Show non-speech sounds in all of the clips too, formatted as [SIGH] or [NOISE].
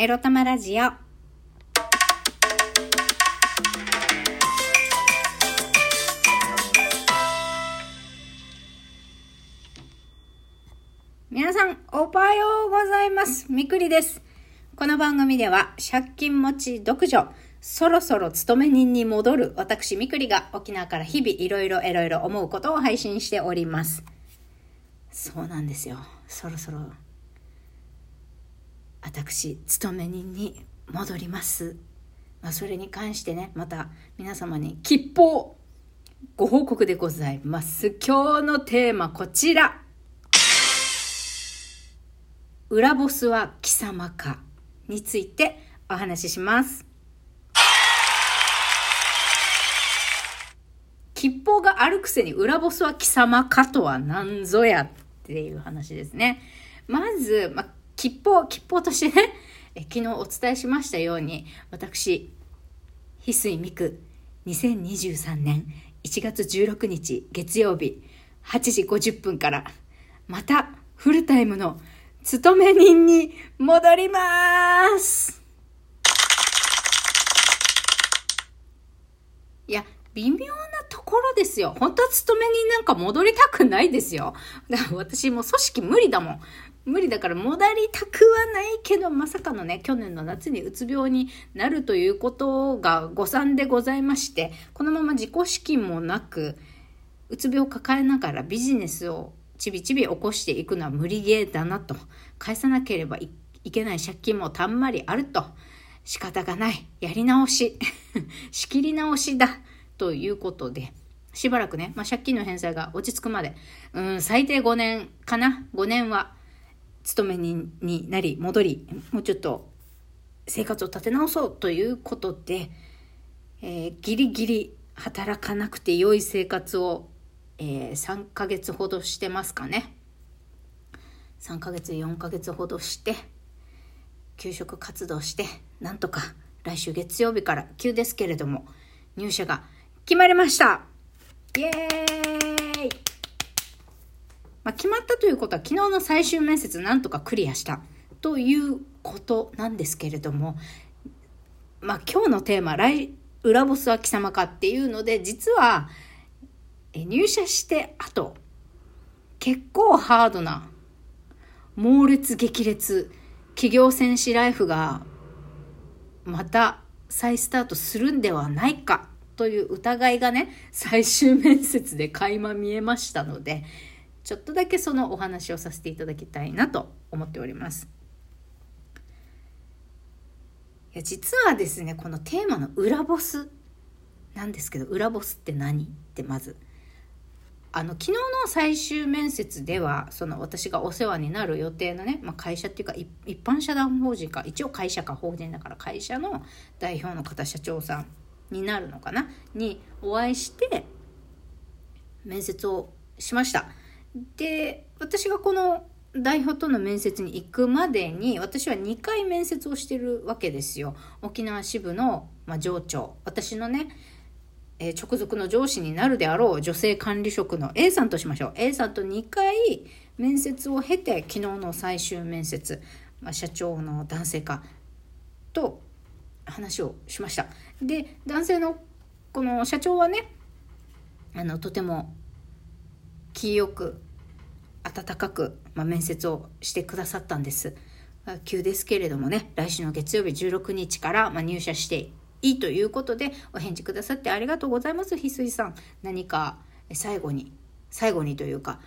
エロ玉ラジオ。皆さん、おはようございます。みくりです。この番組では、借金持ち独女、そろそろ勤め人に戻る私みくりが沖縄から日々いろいろいろいろ思うことを配信しております。そうなんですよ。そろそろ私勤め人に戻ります、まあ、それに関してねまた皆様に吉報ご報告でございます。今日のテーマこちら。裏ボスは貴様かについてお話しします。吉報があるくせに裏ボスは貴様かとは何ぞやっていう話ですね。まず、まあ吉報、吉報としてね、[LAUGHS] え昨日お伝えしましたように、私、翡翠美久、2023年1月16日月曜日8時50分から、またフルタイムの勤め人に戻ります。いや、微妙なころですよ。本当は勤め人なんか戻りたくないですよ。だから私もう組織無理だもん。無理だから戻りたくはないけど、まさかのね、去年の夏にうつ病になるということが誤算でございまして、このまま自己資金もなく、うつ病を抱えながらビジネスをちびちび起こしていくのは無理ゲーだなと。返さなければいけない借金もたんまりあると。仕方がない。やり直し。[LAUGHS] 仕切り直しだ。ということで、しばらくね、まあ、借金の返済が落ち着くまで、うん、最低5年かな ?5 年は勤め人になり、戻り、もうちょっと生活を立て直そうということで、えー、ギリギリ働かなくて良い生活を、えー、3ヶ月ほどしてますかね。3ヶ月、4ヶ月ほどして、給食活動して、なんとか来週月曜日から急ですけれども、入社が決まりましたイエーイ。まあ、決まったということは昨日の最終面接なんとかクリアしたということなんですけれども、まあ、今日のテーマ来「裏ボスは貴様か」っていうので実は入社してあと結構ハードな猛烈激烈企業戦士ライフがまた再スタートするんではないかという疑いがね最終面接で垣間見えましたのでちょっとだけそのお話をさせていただきたいなと思っております。いや実はですねこのテーマの裏ボスなんですけど裏ボスって何ってまずあの昨日の最終面接ではその私がお世話になる予定のね、まあ、会社っていうか一般社団法人か一応会社か法人だから会社の代表の方社長さんになるのかな？にお会いして面接をしました。で私がこの代表との面接に行くまでに私は2回面接をしてるわけですよ。沖縄支部の、まあ、上長私のねえー、直属の上司になるであろう女性管理職の A さんとしましょう A さんと2回面接を経て昨日の最終面接、まあ、社長の男性かと話をしました。で男性のこの社長はねあのとても気よく温かく、まあ、面接をしてくださったんです。急ですけれどもね来週の月曜日16日から、まあ、入社していいということでお返事くださってありがとうございます翡翠さん。何か最後に最後にというか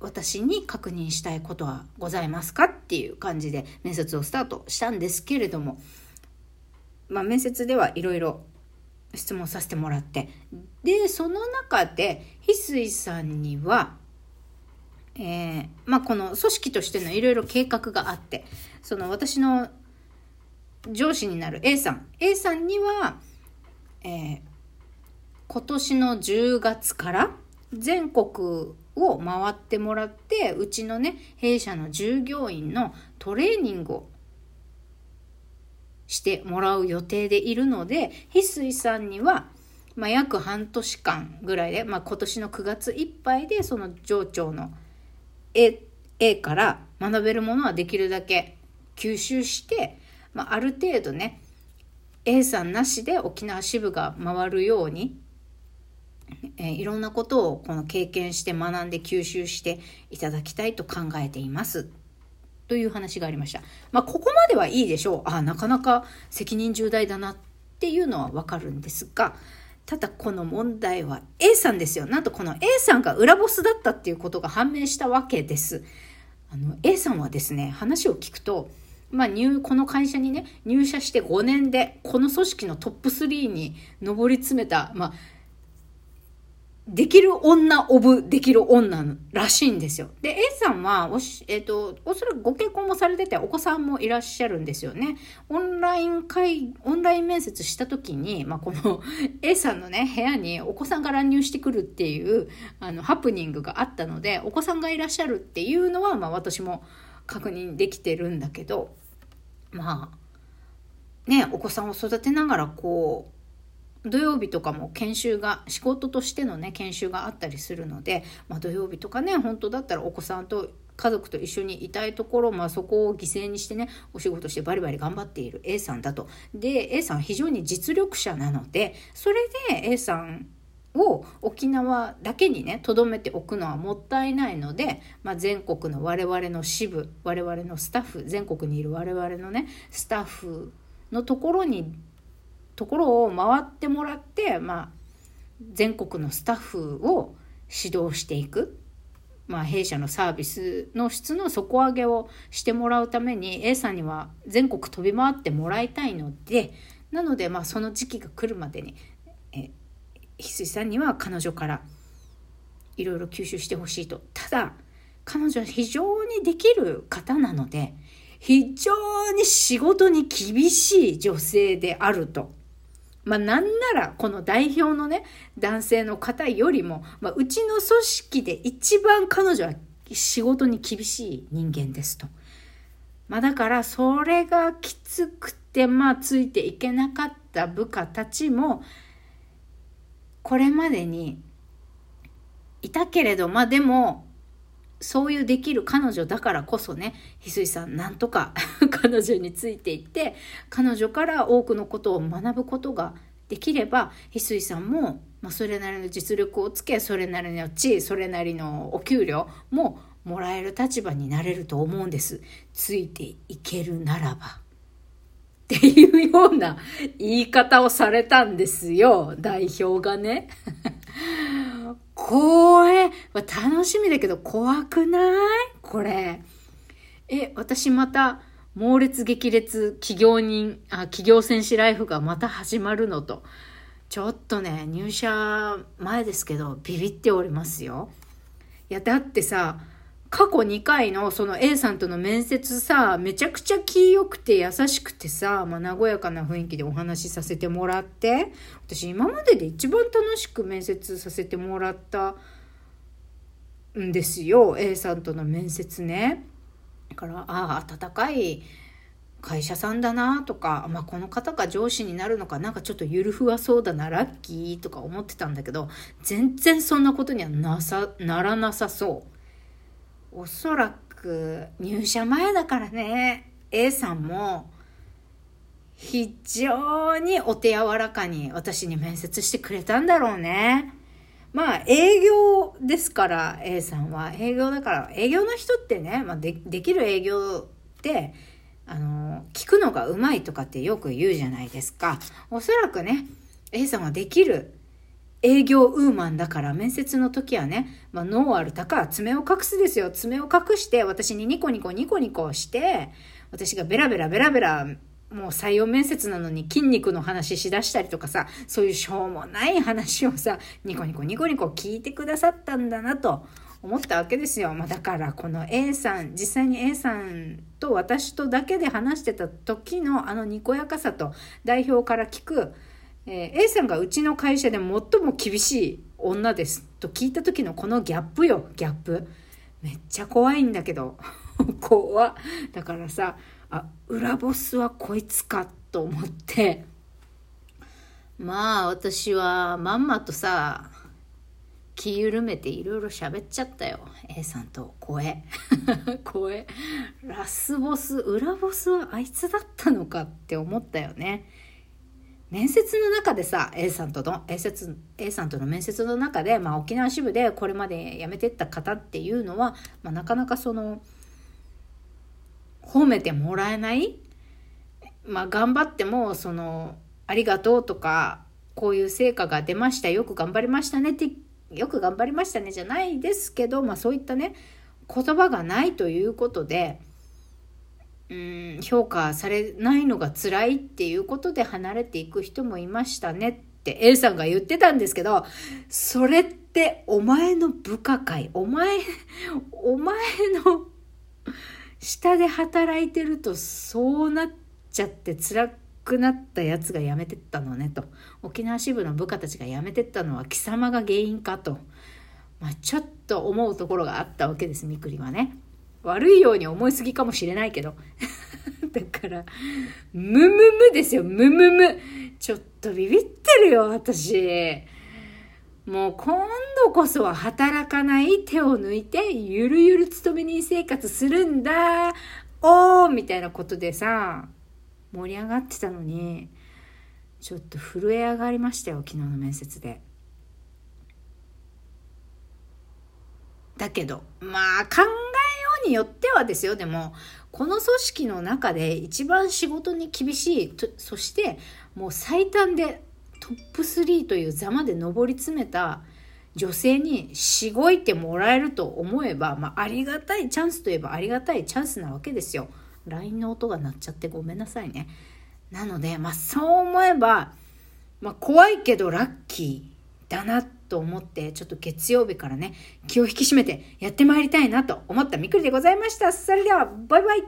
私に確認したいことはございますかっていう感じで面接をスタートしたんですけれどもまあ面接ではいろいろ質問させてもらってでその中で翡翠さんにはえー、まあこの組織としてのいろいろ計画があってその私の上司になる A さん。A さんには、えー、今年の10月から全国を回ってもらってうちのね弊社の従業員のトレーニングをしてもらう予定でいるので翡翠さんには、まあ、約半年間ぐらいで、まあ、今年の9月いっぱいでその上長の A, から学べるものはできるだけ吸収して、まあ、ある程度ね A さんなしで沖縄支部が回るように、えー、いろんなことをこの経験して学んで吸収していただきたいと考えています。という話がありました。まあ、ここまではいいでしょう。あなかなか責任重大だなっていうのはわかるんですが、ただこの問題は A さんですよ。なんとこの A さんが裏ボスだったっていうことが判明したわけです。あの A さんはですね、話を聞くと、まあ、入この会社にね入社して5年でこの組織のトップ3に上り詰めた、まあ、できる女オブできる女らしいんですよ。で、A さんはおし、えっ、ー、と、おそらくご結婚もされてて、お子さんもいらっしゃるんですよね。オンライン会、オンライン面接した時に、まあ、この [LAUGHS] A さんのね、部屋にお子さんが乱入してくるっていう、あの、ハプニングがあったので、お子さんがいらっしゃるっていうのは、まあ、私も確認できてるんだけど、まあ、ね、お子さんを育てながら、こう、土曜日とかも研修が仕事としてのね研修があったりするので、まあ、土曜日とかね本当だったらお子さんと家族と一緒にいたいところ、まあ、そこを犠牲にしてねお仕事してバリバリ頑張っている A さんだと。で A さん非常に実力者なのでそれで A さんを沖縄だけにね留めておくのはもったいないので、まあ、全国の我々の支部我々のスタッフ全国にいる我々のねスタッフのところにところを回ってもらって、まあ、全国のスタッフを指導していく。まあ、弊社のサービスの質の底上げをしてもらうために A さんには全国飛び回ってもらいたいのでなのでまあその時期が来るまでに翡翠さんには彼女からいろいろ吸収してほしいとただ彼女は非常にできる方なので非常に仕事に厳しい女性であるとまあ、なんなら、この代表のね、男性の方よりも、まあ、うちの組織で一番彼女は仕事に厳しい人間ですと。まあ、だから、それがきつくて、まあ、ついていけなかった部下たちも、これまでにいたけれど、まあ、でも、そういうできる彼女だからこそね、翡翠さんなんとか彼女についていって、彼女から多くのことを学ぶことができれば、翡翠さんも、まあ、それなりの実力をつけ、それなりの地位、それなりのお給料ももらえる立場になれると思うんです。ついていけるならば。っていうような言い方をされたんですよ、代表がね。これ、楽しみだけど怖くない？これ。え、私また、猛烈激烈企業人、あ、企業戦士ライフがまた始まるのと。ちょっとね、入社前ですけど、ビビっておりますよ。いや、だってさ、過去2回のその A さんとの面接さ、めちゃくちゃ気良くて優しくてさ、まあ、和やかな雰囲気でお話しさせてもらって、私今までで一番楽しく面接させてもらったんですよ。A さんとの面接ね。だから、ああ、温かい会社さんだなとか、まあ、この方が上司になるのかなんかちょっとゆるふわそうだなラッキーとか思ってたんだけど全然そんなことにはなさならなさそう。おそらく入社前だからね A さんも非常にお手柔らかに私に面接してくれたんだろうね。まあ営業ですから A さんは営業だから営業の人ってね、まあ、でできる営業ってあの聞くのがうまいとかってよく言うじゃないですかおそらくね A さんはできる営業ウーマンだから面接の時はね、まあ、ノーアルタか爪を隠すですよ。爪を隠して私にニコニコニコニコして、私がベラベラベラベラもう採用面接なのに筋肉の話しだしたりとかさ、そういうしょうもない話をさ、ニコニコニコニコ聞いてくださったんだなと思ったわけですよ。まあ、だからこの A さん、実際に A さんと私とだけで話してた時のあのにこやかさと代表から聞く、えー、A さんがうちの会社で最も厳しい女ですと聞いた時のこのギャップよ、ギャップ。めっちゃ怖いんだけど。怖だからさ、あ、裏ボスはこいつかと思って、まあ私はまんまとさ、気緩めていろいろ喋っちゃったよ。A さんと声。[LAUGHS] 声。ラスボス、裏ボスはあいつだったのかって思ったよね。面接の中でさ、A さんとの、A, 説 A さんとの面接の中で、まあ沖縄支部でこれまで辞めてった方っていうのは、まあなかなかその、褒めてもらえない？まあ頑張っても、その、ありがとうとか、こういう成果が出ました、よく頑張りましたねってよく頑張りましたねじゃないですけど、まあそういったね、言葉がないということで、うん、評価されないのが辛いっていうことで離れていく人もいましたねって A さんが言ってたんですけど、それってお前の部下会、お前、[LAUGHS] お前の下で働いてるとそうなっちゃって辛くなったやつが辞めてったのねと。沖縄支部の部下たちが辞めてったのは貴様が原因かと。まあ、ちょっと思うところがあったわけです、みくりはね。悪いように思いすぎかもしれないけど。[LAUGHS] だから、むむむですよ、むむむ。ちょっとビビってるよ、私。もう今度こそは働かない手を抜いて、ゆるゆる勤め人生活するんだ。おーみたいなことでさ、盛り上がってたのに、ちょっと震え上がりましたよ、昨日の面接で。だけど、まあ考えようによってはですよ、でも、この組織の中で一番仕事に厳しい、そしてもう最短でトップ3という座まで上り詰めた女性にしごいてもらえると思えば、まあ、ありがたいチャンスといえばありがたいチャンスなわけですよ。LINE の音が鳴っちゃってごめんなさいね。なので、まあそう思えば、まあ怖いけどラッキーだなと思って、ちょっと月曜日からね、気を引き締めてやってまいりたいなと思ったみくりでございました。それでは、バイバイ